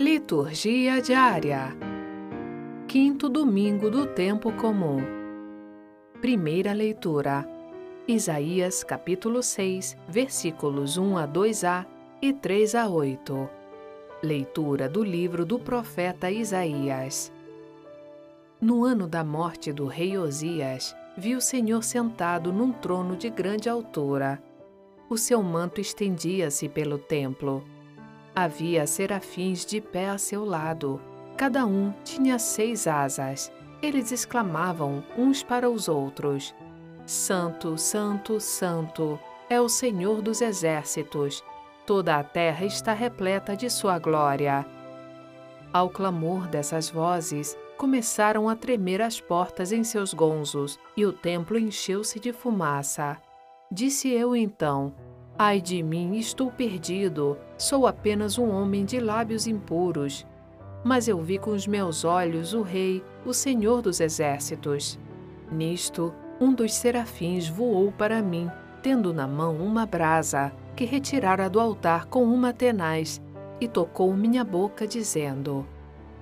Liturgia diária. Quinto domingo do tempo comum. Primeira leitura. Isaías capítulo 6, versículos 1 a 2a e 3 a 8. Leitura do livro do profeta Isaías. No ano da morte do rei Osias, vi o Senhor sentado num trono de grande altura. O seu manto estendia-se pelo templo Havia serafins de pé a seu lado. Cada um tinha seis asas. Eles exclamavam uns para os outros: Santo, Santo, Santo é o Senhor dos exércitos. Toda a terra está repleta de sua glória. Ao clamor dessas vozes, começaram a tremer as portas em seus gonzos e o templo encheu-se de fumaça. Disse eu então: Ai de mim, estou perdido. Sou apenas um homem de lábios impuros. Mas eu vi com os meus olhos o Rei, o Senhor dos Exércitos. Nisto, um dos serafins voou para mim, tendo na mão uma brasa, que retirara do altar com uma tenaz, e tocou minha boca, dizendo: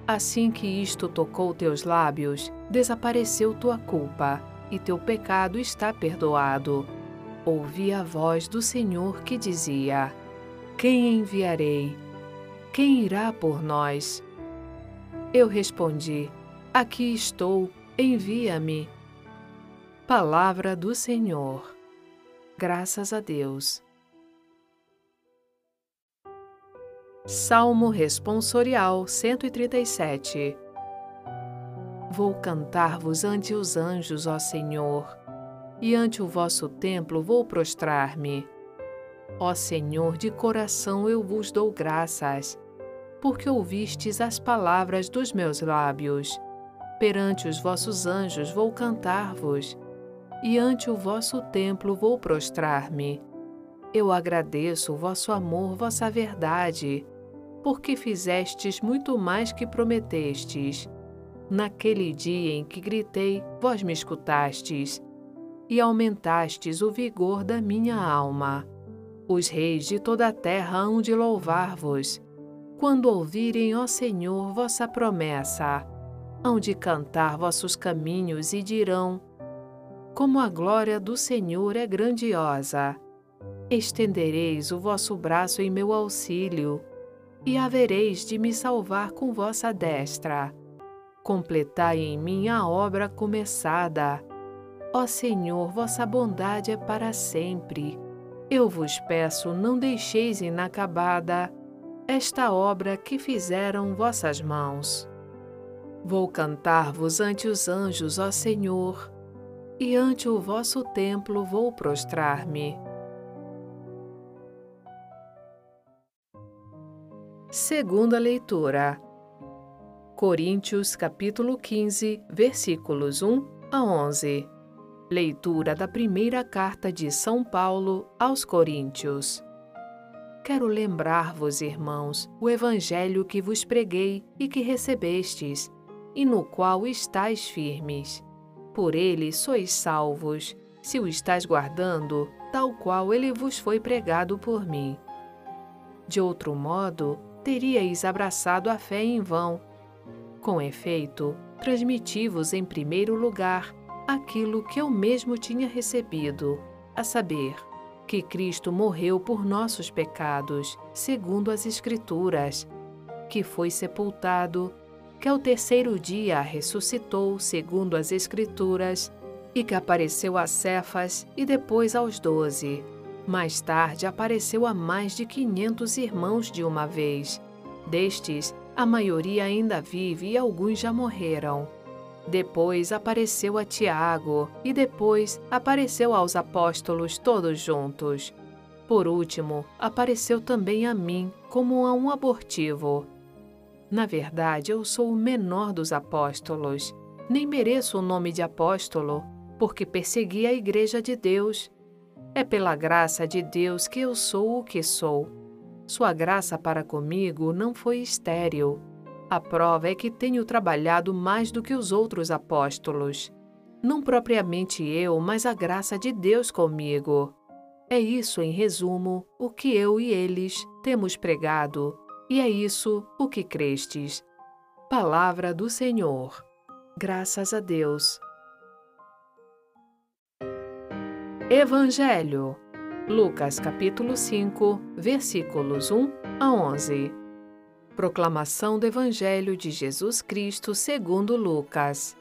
Assim que isto tocou teus lábios, desapareceu tua culpa, e teu pecado está perdoado ouvi a voz do Senhor que dizia: Quem enviarei? Quem irá por nós? Eu respondi: Aqui estou, envia-me. Palavra do Senhor. Graças a Deus. Salmo Responsorial 137 Vou cantar-vos ante os anjos, ó Senhor e ante o vosso templo vou prostrar-me. Ó Senhor, de coração eu vos dou graças, porque ouvistes as palavras dos meus lábios. Perante os vossos anjos vou cantar-vos, e ante o vosso templo vou prostrar-me. Eu agradeço o vosso amor, vossa verdade, porque fizestes muito mais que prometestes. Naquele dia em que gritei, vós me escutastes e aumentastes o vigor da minha alma. Os reis de toda a terra hão de louvar-vos, quando ouvirem, ó Senhor, vossa promessa. Hão de cantar vossos caminhos e dirão: Como a glória do Senhor é grandiosa. Estendereis o vosso braço em meu auxílio, e havereis de me salvar com vossa destra. Completai em mim a obra começada Ó Senhor, vossa bondade é para sempre. Eu vos peço, não deixeis inacabada esta obra que fizeram vossas mãos. Vou cantar-vos ante os anjos, ó Senhor, e ante o vosso templo vou prostrar-me. Segunda leitura. Coríntios capítulo 15, versículos 1 a 11. Leitura da primeira carta de São Paulo aos Coríntios. Quero lembrar-vos, irmãos, o evangelho que vos preguei e que recebestes, e no qual estáis firmes. Por ele sois salvos, se o estáis guardando, tal qual ele vos foi pregado por mim. De outro modo, teríeis abraçado a fé em vão. Com efeito, transmiti-vos em primeiro lugar aquilo que eu mesmo tinha recebido, a saber, que Cristo morreu por nossos pecados, segundo as Escrituras, que foi sepultado, que ao terceiro dia ressuscitou, segundo as Escrituras, e que apareceu a Cefas e depois aos doze. Mais tarde apareceu a mais de quinhentos irmãos de uma vez. Destes, a maioria ainda vive e alguns já morreram. Depois apareceu a Tiago e depois apareceu aos apóstolos todos juntos. Por último, apareceu também a mim como a um abortivo. Na verdade, eu sou o menor dos apóstolos. Nem mereço o nome de apóstolo, porque persegui a Igreja de Deus. É pela graça de Deus que eu sou o que sou. Sua graça para comigo não foi estéril a prova é que tenho trabalhado mais do que os outros apóstolos. Não propriamente eu, mas a graça de Deus comigo. É isso, em resumo, o que eu e eles temos pregado, e é isso o que crestes. Palavra do Senhor. Graças a Deus. Evangelho. Lucas capítulo 5, versículos 1 a 11. Proclamação do Evangelho de Jesus Cristo segundo Lucas.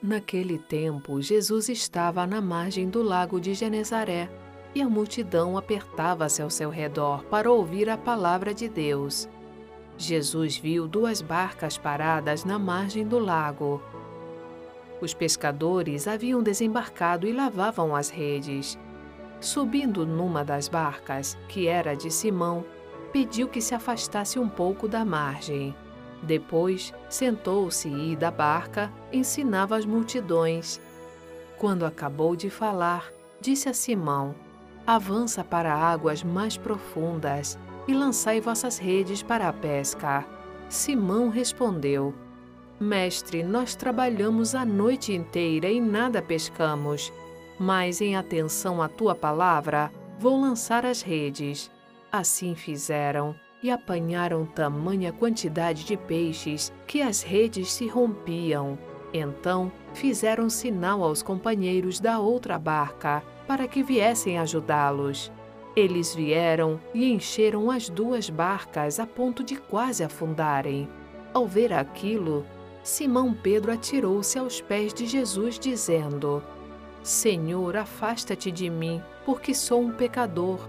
Naquele tempo, Jesus estava na margem do lago de Genezaré e a multidão apertava-se ao seu redor para ouvir a palavra de Deus. Jesus viu duas barcas paradas na margem do lago. Os pescadores haviam desembarcado e lavavam as redes. Subindo numa das barcas, que era de Simão, pediu que se afastasse um pouco da margem. Depois, sentou-se e, da barca, ensinava as multidões. Quando acabou de falar, disse a Simão: Avança para águas mais profundas e lançai vossas redes para a pesca. Simão respondeu: Mestre, nós trabalhamos a noite inteira e nada pescamos, mas em atenção à tua palavra, vou lançar as redes. Assim fizeram e apanharam tamanha quantidade de peixes que as redes se rompiam. Então fizeram sinal aos companheiros da outra barca para que viessem ajudá-los. Eles vieram e encheram as duas barcas a ponto de quase afundarem. Ao ver aquilo, Simão Pedro atirou-se aos pés de Jesus, dizendo: Senhor, afasta-te de mim, porque sou um pecador.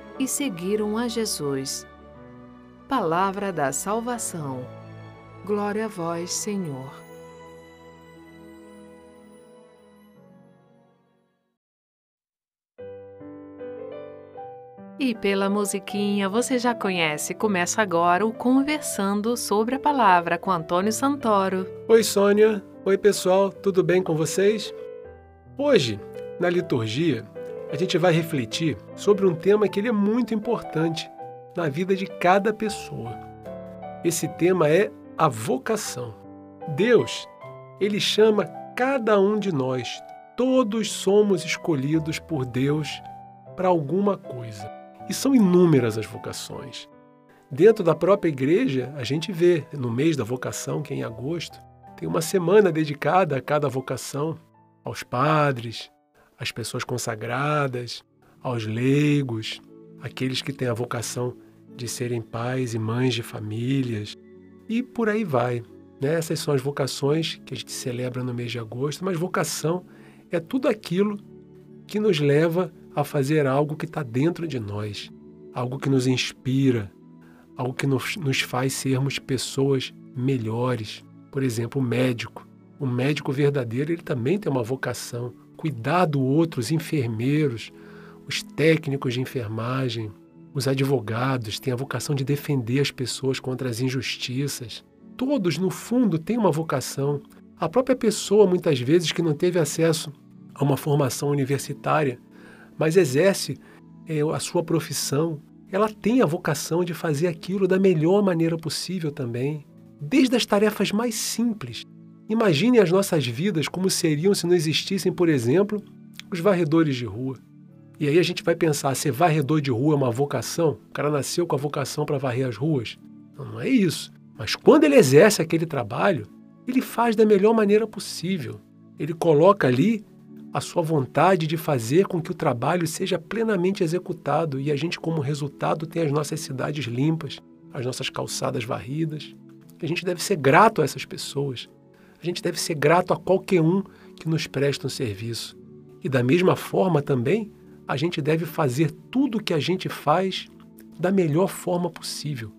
e seguiram a Jesus. Palavra da salvação. Glória a vós, Senhor. E pela musiquinha você já conhece. Começa agora o Conversando sobre a Palavra com Antônio Santoro. Oi, Sônia. Oi, pessoal. Tudo bem com vocês? Hoje, na liturgia, a gente vai refletir sobre um tema que ele é muito importante na vida de cada pessoa. Esse tema é a vocação. Deus, ele chama cada um de nós. Todos somos escolhidos por Deus para alguma coisa. E são inúmeras as vocações. Dentro da própria igreja, a gente vê no mês da vocação, que é em agosto, tem uma semana dedicada a cada vocação, aos padres, às pessoas consagradas, aos leigos, aqueles que têm a vocação de serem pais e mães de famílias, e por aí vai. Né? Essas são as vocações que a gente celebra no mês de agosto, mas vocação é tudo aquilo que nos leva a fazer algo que está dentro de nós, algo que nos inspira, algo que nos, nos faz sermos pessoas melhores. Por exemplo, o médico. O médico verdadeiro ele também tem uma vocação, cuidar do outro, os enfermeiros, os técnicos de enfermagem, os advogados têm a vocação de defender as pessoas contra as injustiças. Todos, no fundo, têm uma vocação. A própria pessoa, muitas vezes, que não teve acesso a uma formação universitária, mas exerce é, a sua profissão, ela tem a vocação de fazer aquilo da melhor maneira possível também, desde as tarefas mais simples. Imagine as nossas vidas como seriam se não existissem, por exemplo, os varredores de rua. E aí a gente vai pensar, ser varredor de rua é uma vocação? O cara nasceu com a vocação para varrer as ruas? Não, não é isso. Mas quando ele exerce aquele trabalho, ele faz da melhor maneira possível. Ele coloca ali a sua vontade de fazer com que o trabalho seja plenamente executado e a gente, como resultado, tenha as nossas cidades limpas, as nossas calçadas varridas. A gente deve ser grato a essas pessoas. A gente deve ser grato a qualquer um que nos presta um serviço. E da mesma forma também, a gente deve fazer tudo o que a gente faz da melhor forma possível.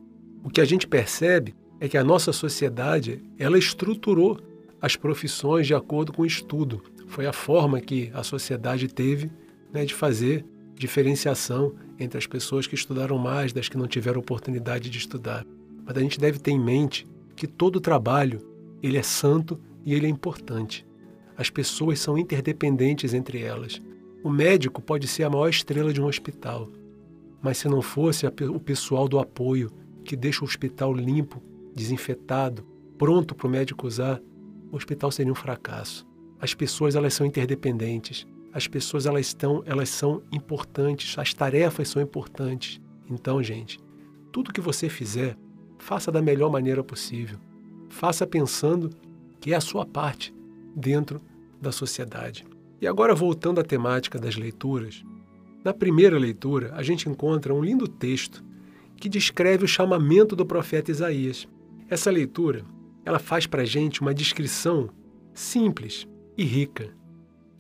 O que a gente percebe é que a nossa sociedade, ela estruturou as profissões de acordo com o estudo. Foi a forma que a sociedade teve né, de fazer diferenciação entre as pessoas que estudaram mais das que não tiveram oportunidade de estudar. Mas a gente deve ter em mente que todo trabalho ele é santo e ele é importante. As pessoas são interdependentes entre elas. O médico pode ser a maior estrela de um hospital, mas se não fosse o pessoal do apoio que deixa o hospital limpo, desinfetado, pronto para o médico usar, o hospital seria um fracasso. As pessoas elas são interdependentes. As pessoas elas estão, elas são importantes. As tarefas são importantes. Então, gente, tudo que você fizer, faça da melhor maneira possível. Faça pensando que é a sua parte dentro da sociedade. E agora voltando à temática das leituras, na primeira leitura a gente encontra um lindo texto que descreve o chamamento do profeta Isaías. Essa leitura ela faz para a gente uma descrição simples e rica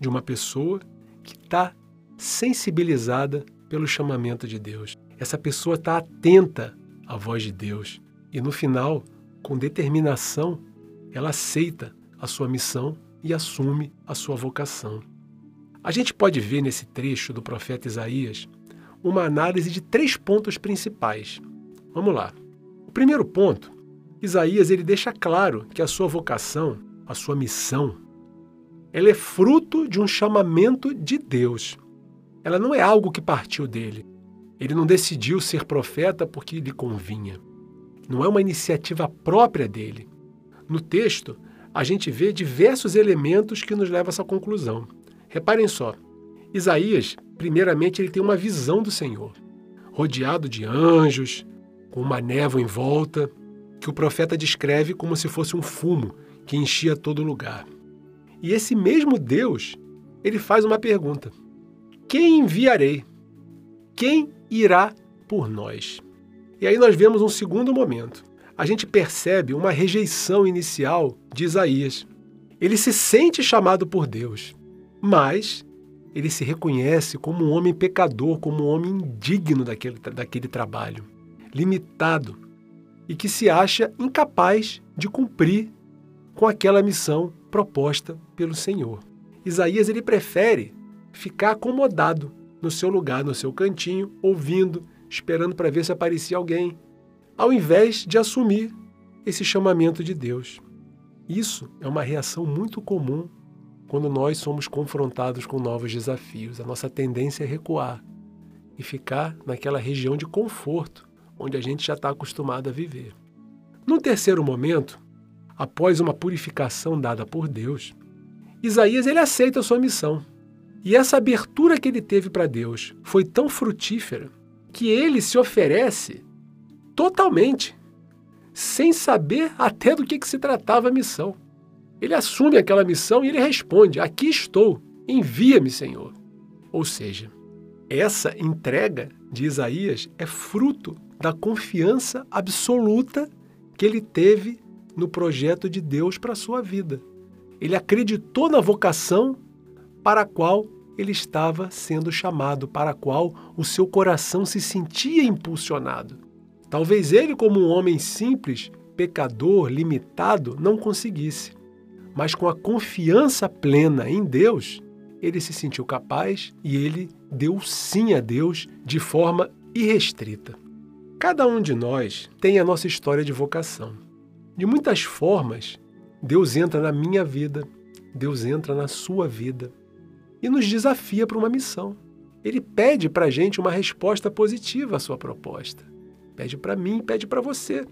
de uma pessoa que está sensibilizada pelo chamamento de Deus. Essa pessoa está atenta à voz de Deus e, no final, com determinação, ela aceita a sua missão e assume a sua vocação. A gente pode ver nesse trecho do profeta Isaías uma análise de três pontos principais. Vamos lá. O primeiro ponto Isaías ele deixa claro que a sua vocação, a sua missão, ela é fruto de um chamamento de Deus. Ela não é algo que partiu dele. Ele não decidiu ser profeta porque lhe convinha. Não é uma iniciativa própria dele. No texto, a gente vê diversos elementos que nos levam a essa conclusão. Reparem só. Isaías, primeiramente, ele tem uma visão do Senhor, rodeado de anjos, com uma névoa em volta que o profeta descreve como se fosse um fumo que enchia todo lugar. E esse mesmo Deus, ele faz uma pergunta: Quem enviarei? Quem irá por nós? E aí nós vemos um segundo momento. A gente percebe uma rejeição inicial de Isaías. Ele se sente chamado por Deus, mas ele se reconhece como um homem pecador, como um homem indigno daquele, daquele trabalho, limitado, e que se acha incapaz de cumprir com aquela missão proposta pelo Senhor. Isaías ele prefere ficar acomodado no seu lugar, no seu cantinho, ouvindo, esperando para ver se aparecia alguém, ao invés de assumir esse chamamento de Deus. Isso é uma reação muito comum quando nós somos confrontados com novos desafios. A nossa tendência é recuar e ficar naquela região de conforto onde a gente já está acostumado a viver. No terceiro momento, após uma purificação dada por Deus, Isaías ele aceita a sua missão. E essa abertura que ele teve para Deus foi tão frutífera que ele se oferece totalmente, sem saber até do que, que se tratava a missão. Ele assume aquela missão e ele responde: Aqui estou, envia-me, Senhor. Ou seja, essa entrega de Isaías é fruto da confiança absoluta que ele teve no projeto de Deus para a sua vida. Ele acreditou na vocação para a qual ele estava sendo chamado, para a qual o seu coração se sentia impulsionado. Talvez ele, como um homem simples, pecador, limitado, não conseguisse. Mas com a confiança plena em Deus, ele se sentiu capaz e ele deu sim a Deus de forma irrestrita. Cada um de nós tem a nossa história de vocação. De muitas formas, Deus entra na minha vida, Deus entra na sua vida e nos desafia para uma missão. Ele pede para a gente uma resposta positiva à sua proposta. Pede para mim, pede para você.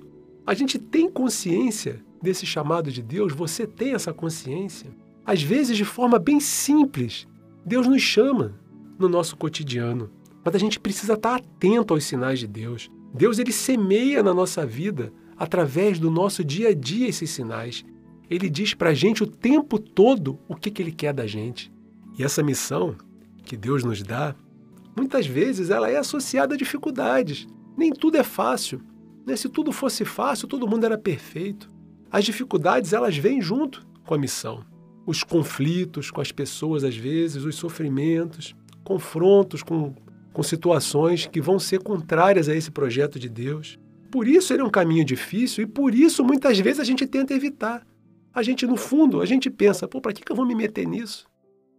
A gente tem consciência desse chamado de Deus, você tem essa consciência. Às vezes, de forma bem simples, Deus nos chama no nosso cotidiano, mas a gente precisa estar atento aos sinais de Deus. Deus ele semeia na nossa vida através do nosso dia a dia esses sinais. Ele diz para a gente o tempo todo o que, que ele quer da gente. E essa missão que Deus nos dá, muitas vezes ela é associada a dificuldades. Nem tudo é fácil. Né? Se tudo fosse fácil, todo mundo era perfeito. As dificuldades elas vêm junto com a missão. Os conflitos com as pessoas, às vezes, os sofrimentos, confrontos com com situações que vão ser contrárias a esse projeto de Deus. Por isso ele é um caminho difícil e por isso muitas vezes a gente tenta evitar. A gente, no fundo, a gente pensa, pô, para que, que eu vou me meter nisso?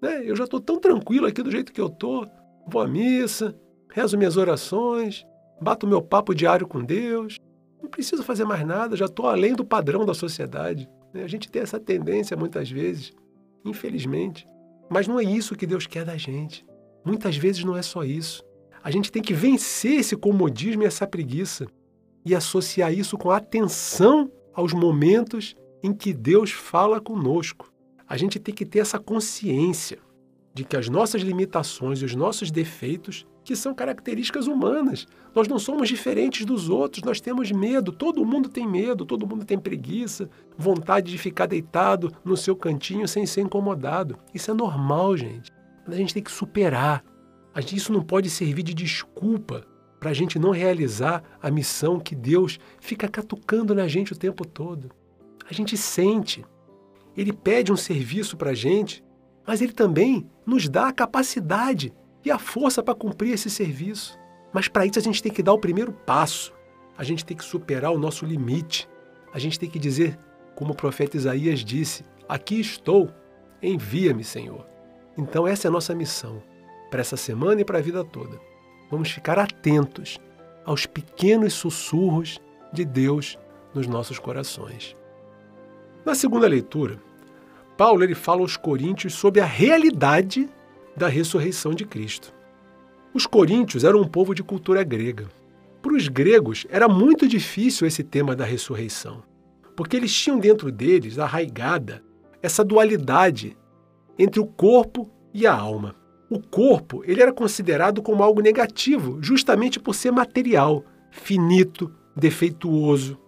Né? Eu já estou tão tranquilo aqui do jeito que eu estou. vou à missa, rezo minhas orações, bato meu papo diário com Deus, não preciso fazer mais nada, já estou além do padrão da sociedade. Né? A gente tem essa tendência muitas vezes, infelizmente. Mas não é isso que Deus quer da gente. Muitas vezes não é só isso. A gente tem que vencer esse comodismo e essa preguiça e associar isso com atenção aos momentos em que Deus fala conosco. A gente tem que ter essa consciência de que as nossas limitações e os nossos defeitos que são características humanas. Nós não somos diferentes dos outros, nós temos medo, todo mundo tem medo, todo mundo tem preguiça, vontade de ficar deitado no seu cantinho sem ser incomodado. Isso é normal, gente. Mas a gente tem que superar. Isso não pode servir de desculpa para a gente não realizar a missão que Deus fica catucando na gente o tempo todo. A gente sente. Ele pede um serviço para a gente, mas ele também nos dá a capacidade e a força para cumprir esse serviço. Mas para isso a gente tem que dar o primeiro passo. A gente tem que superar o nosso limite. A gente tem que dizer, como o profeta Isaías disse: Aqui estou, envia-me, Senhor. Então, essa é a nossa missão para essa semana e para a vida toda. Vamos ficar atentos aos pequenos sussurros de Deus nos nossos corações. Na segunda leitura, Paulo ele fala aos coríntios sobre a realidade da ressurreição de Cristo. Os coríntios eram um povo de cultura grega. Para os gregos, era muito difícil esse tema da ressurreição, porque eles tinham dentro deles arraigada essa dualidade entre o corpo e a alma. O corpo ele era considerado como algo negativo, justamente por ser material, finito, defeituoso,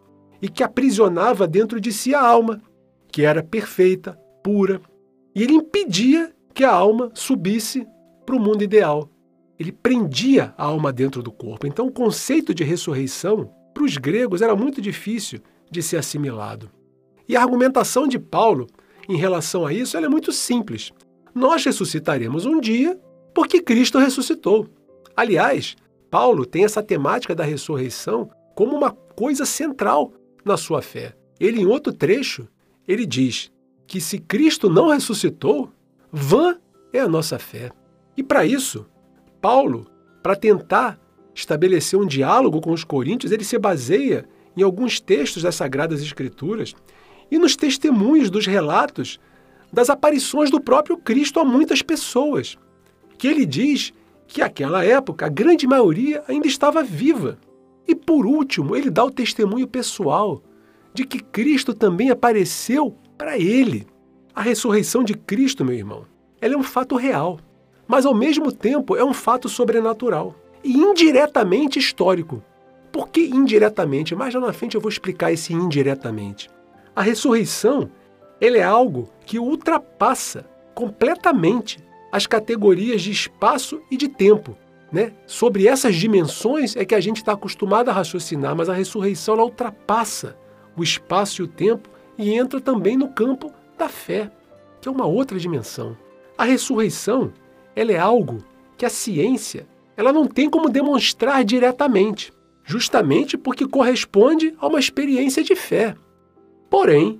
e que aprisionava dentro de si a alma, que era perfeita, pura, e ele impedia que a alma subisse para o mundo ideal. Ele prendia a alma dentro do corpo. Então, o conceito de ressurreição, para os gregos, era muito difícil de ser assimilado. E a argumentação de Paulo em relação a isso é muito simples. Nós ressuscitaremos um dia porque Cristo ressuscitou. Aliás, Paulo tem essa temática da ressurreição como uma coisa central na sua fé. Ele, em outro trecho, ele diz que se Cristo não ressuscitou, Vã é a nossa fé. E para isso, Paulo, para tentar estabelecer um diálogo com os coríntios, ele se baseia em alguns textos das Sagradas Escrituras e nos testemunhos dos relatos das aparições do próprio Cristo a muitas pessoas, que ele diz que naquela época a grande maioria ainda estava viva. E por último, ele dá o testemunho pessoal de que Cristo também apareceu para ele. A ressurreição de Cristo, meu irmão, ela é um fato real, mas ao mesmo tempo é um fato sobrenatural e indiretamente histórico. Por que indiretamente? Mais lá na frente eu vou explicar esse indiretamente. A ressurreição ele é algo que ultrapassa completamente as categorias de espaço e de tempo. Né? Sobre essas dimensões é que a gente está acostumado a raciocinar, mas a ressurreição ela ultrapassa o espaço e o tempo e entra também no campo da fé, que é uma outra dimensão. A ressurreição, ela é algo que a ciência, ela não tem como demonstrar diretamente, justamente porque corresponde a uma experiência de fé. Porém,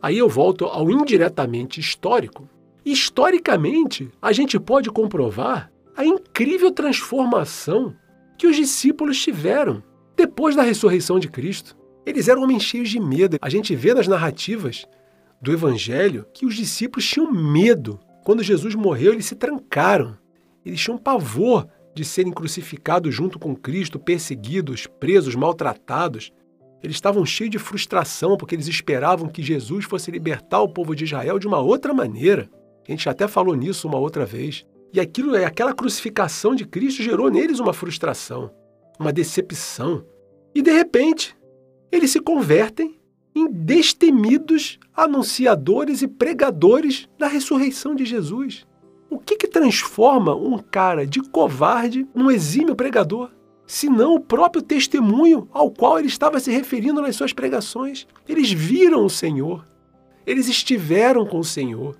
aí eu volto ao indiretamente histórico. Historicamente, a gente pode comprovar a incrível transformação que os discípulos tiveram depois da ressurreição de Cristo. Eles eram homens cheios de medo. A gente vê nas narrativas do Evangelho que os discípulos tinham medo. Quando Jesus morreu, eles se trancaram. Eles tinham pavor de serem crucificados junto com Cristo, perseguidos, presos, maltratados. Eles estavam cheios de frustração porque eles esperavam que Jesus fosse libertar o povo de Israel de uma outra maneira. A gente até falou nisso uma outra vez. E aquilo, aquela crucificação de Cristo gerou neles uma frustração, uma decepção. E de repente, eles se convertem em destemidos anunciadores e pregadores da ressurreição de Jesus. O que, que transforma um cara de covarde num exímio pregador? Senão o próprio testemunho ao qual ele estava se referindo nas suas pregações. Eles viram o Senhor, eles estiveram com o Senhor,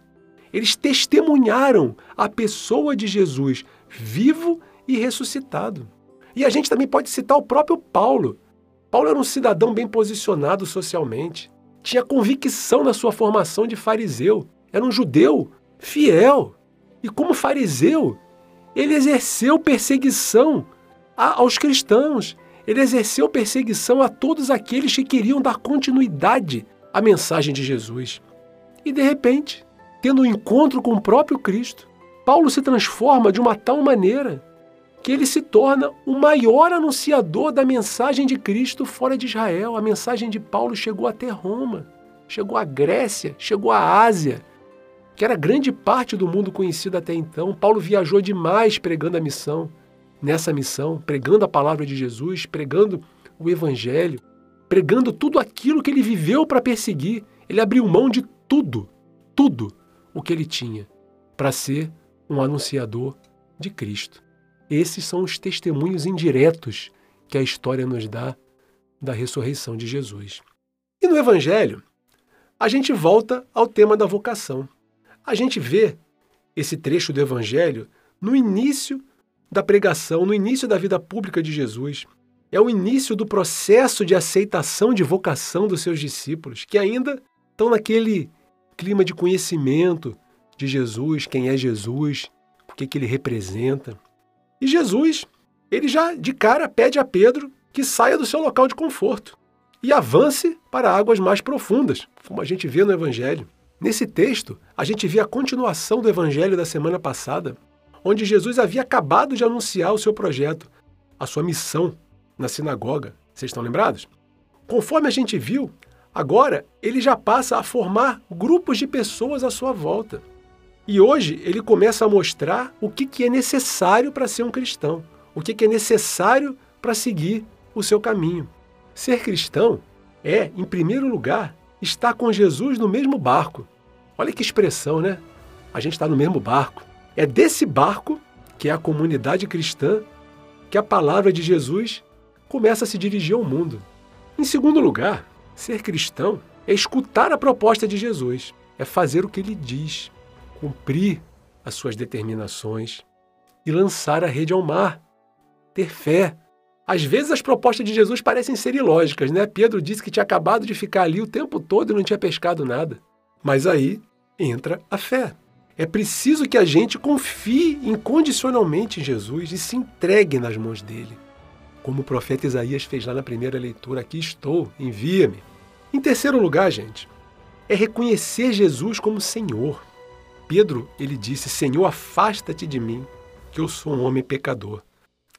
eles testemunharam a pessoa de Jesus vivo e ressuscitado. E a gente também pode citar o próprio Paulo, Paulo era um cidadão bem posicionado socialmente, tinha convicção na sua formação de fariseu, era um judeu fiel. E como fariseu, ele exerceu perseguição aos cristãos, ele exerceu perseguição a todos aqueles que queriam dar continuidade à mensagem de Jesus. E de repente, tendo um encontro com o próprio Cristo, Paulo se transforma de uma tal maneira que ele se torna o maior anunciador da mensagem de Cristo fora de Israel. A mensagem de Paulo chegou até Roma, chegou à Grécia, chegou à Ásia, que era grande parte do mundo conhecido até então. Paulo viajou demais pregando a missão nessa missão, pregando a palavra de Jesus, pregando o Evangelho, pregando tudo aquilo que ele viveu para perseguir. Ele abriu mão de tudo, tudo o que ele tinha para ser um anunciador de Cristo. Esses são os testemunhos indiretos que a história nos dá da ressurreição de Jesus. E no Evangelho, a gente volta ao tema da vocação. A gente vê esse trecho do Evangelho no início da pregação, no início da vida pública de Jesus. É o início do processo de aceitação de vocação dos seus discípulos, que ainda estão naquele clima de conhecimento de Jesus, quem é Jesus, o que, que ele representa. E Jesus, ele já de cara pede a Pedro que saia do seu local de conforto e avance para águas mais profundas, como a gente vê no Evangelho. Nesse texto, a gente vê a continuação do Evangelho da semana passada, onde Jesus havia acabado de anunciar o seu projeto, a sua missão na sinagoga. Vocês estão lembrados? Conforme a gente viu, agora ele já passa a formar grupos de pessoas à sua volta. E hoje ele começa a mostrar o que, que é necessário para ser um cristão, o que, que é necessário para seguir o seu caminho. Ser cristão é, em primeiro lugar, estar com Jesus no mesmo barco. Olha que expressão, né? A gente está no mesmo barco. É desse barco, que é a comunidade cristã, que a palavra de Jesus começa a se dirigir ao mundo. Em segundo lugar, ser cristão é escutar a proposta de Jesus, é fazer o que ele diz, cumprir as suas determinações e lançar a rede ao mar, ter fé. Às vezes as propostas de Jesus parecem ser ilógicas, né? Pedro disse que tinha acabado de ficar ali o tempo todo e não tinha pescado nada. Mas aí entra a fé. É preciso que a gente confie incondicionalmente em Jesus e se entregue nas mãos dele. Como o profeta Isaías fez lá na primeira leitura: Aqui estou, envia-me. Em terceiro lugar, gente, é reconhecer Jesus como Senhor. Pedro, ele disse: Senhor, afasta-te de mim, que eu sou um homem pecador.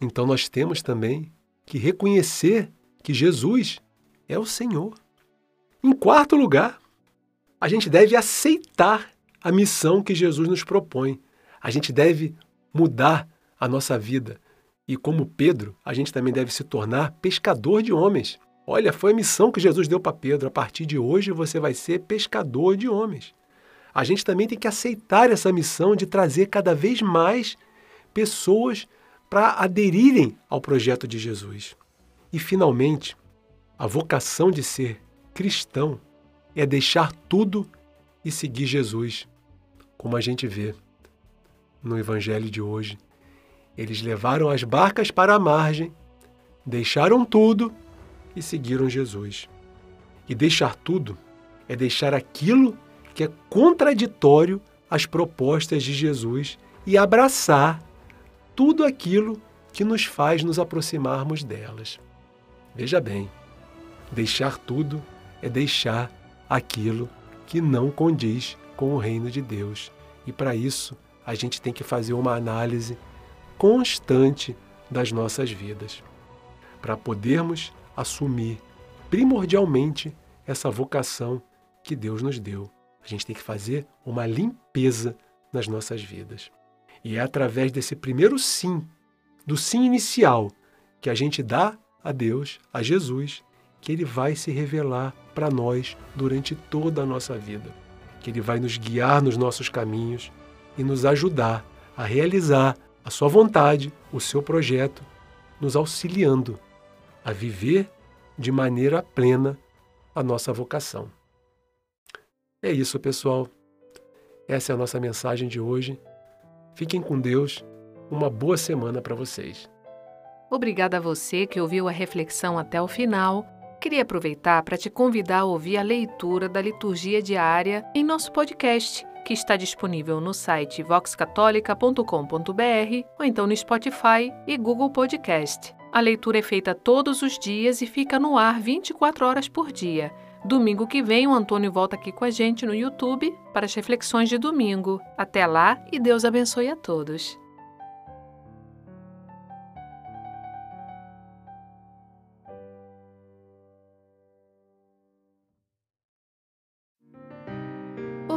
Então nós temos também que reconhecer que Jesus é o Senhor. Em quarto lugar, a gente deve aceitar a missão que Jesus nos propõe. A gente deve mudar a nossa vida. E como Pedro, a gente também deve se tornar pescador de homens. Olha, foi a missão que Jesus deu para Pedro. A partir de hoje você vai ser pescador de homens. A gente também tem que aceitar essa missão de trazer cada vez mais pessoas para aderirem ao projeto de Jesus. E, finalmente, a vocação de ser cristão é deixar tudo e seguir Jesus como a gente vê no Evangelho de hoje. Eles levaram as barcas para a margem, deixaram tudo e seguiram Jesus. E deixar tudo é deixar aquilo que é contraditório às propostas de Jesus e abraçar tudo aquilo que nos faz nos aproximarmos delas. Veja bem, deixar tudo é deixar aquilo que não condiz com o reino de Deus. E para isso, a gente tem que fazer uma análise constante das nossas vidas, para podermos assumir primordialmente essa vocação que Deus nos deu. A gente tem que fazer uma limpeza nas nossas vidas. E é através desse primeiro sim, do sim inicial, que a gente dá a Deus, a Jesus, que ele vai se revelar para nós durante toda a nossa vida que Ele vai nos guiar nos nossos caminhos e nos ajudar a realizar a Sua vontade, o seu projeto, nos auxiliando a viver de maneira plena a nossa vocação. É isso, pessoal. Essa é a nossa mensagem de hoje. Fiquem com Deus. Uma boa semana para vocês. Obrigada a você que ouviu a reflexão até o final Queria aproveitar para te convidar a ouvir a leitura da liturgia diária em nosso podcast. Que está disponível no site voxcatolica.com.br ou então no Spotify e Google Podcast. A leitura é feita todos os dias e fica no ar 24 horas por dia. Domingo que vem, o Antônio volta aqui com a gente no YouTube para as reflexões de domingo. Até lá e Deus abençoe a todos.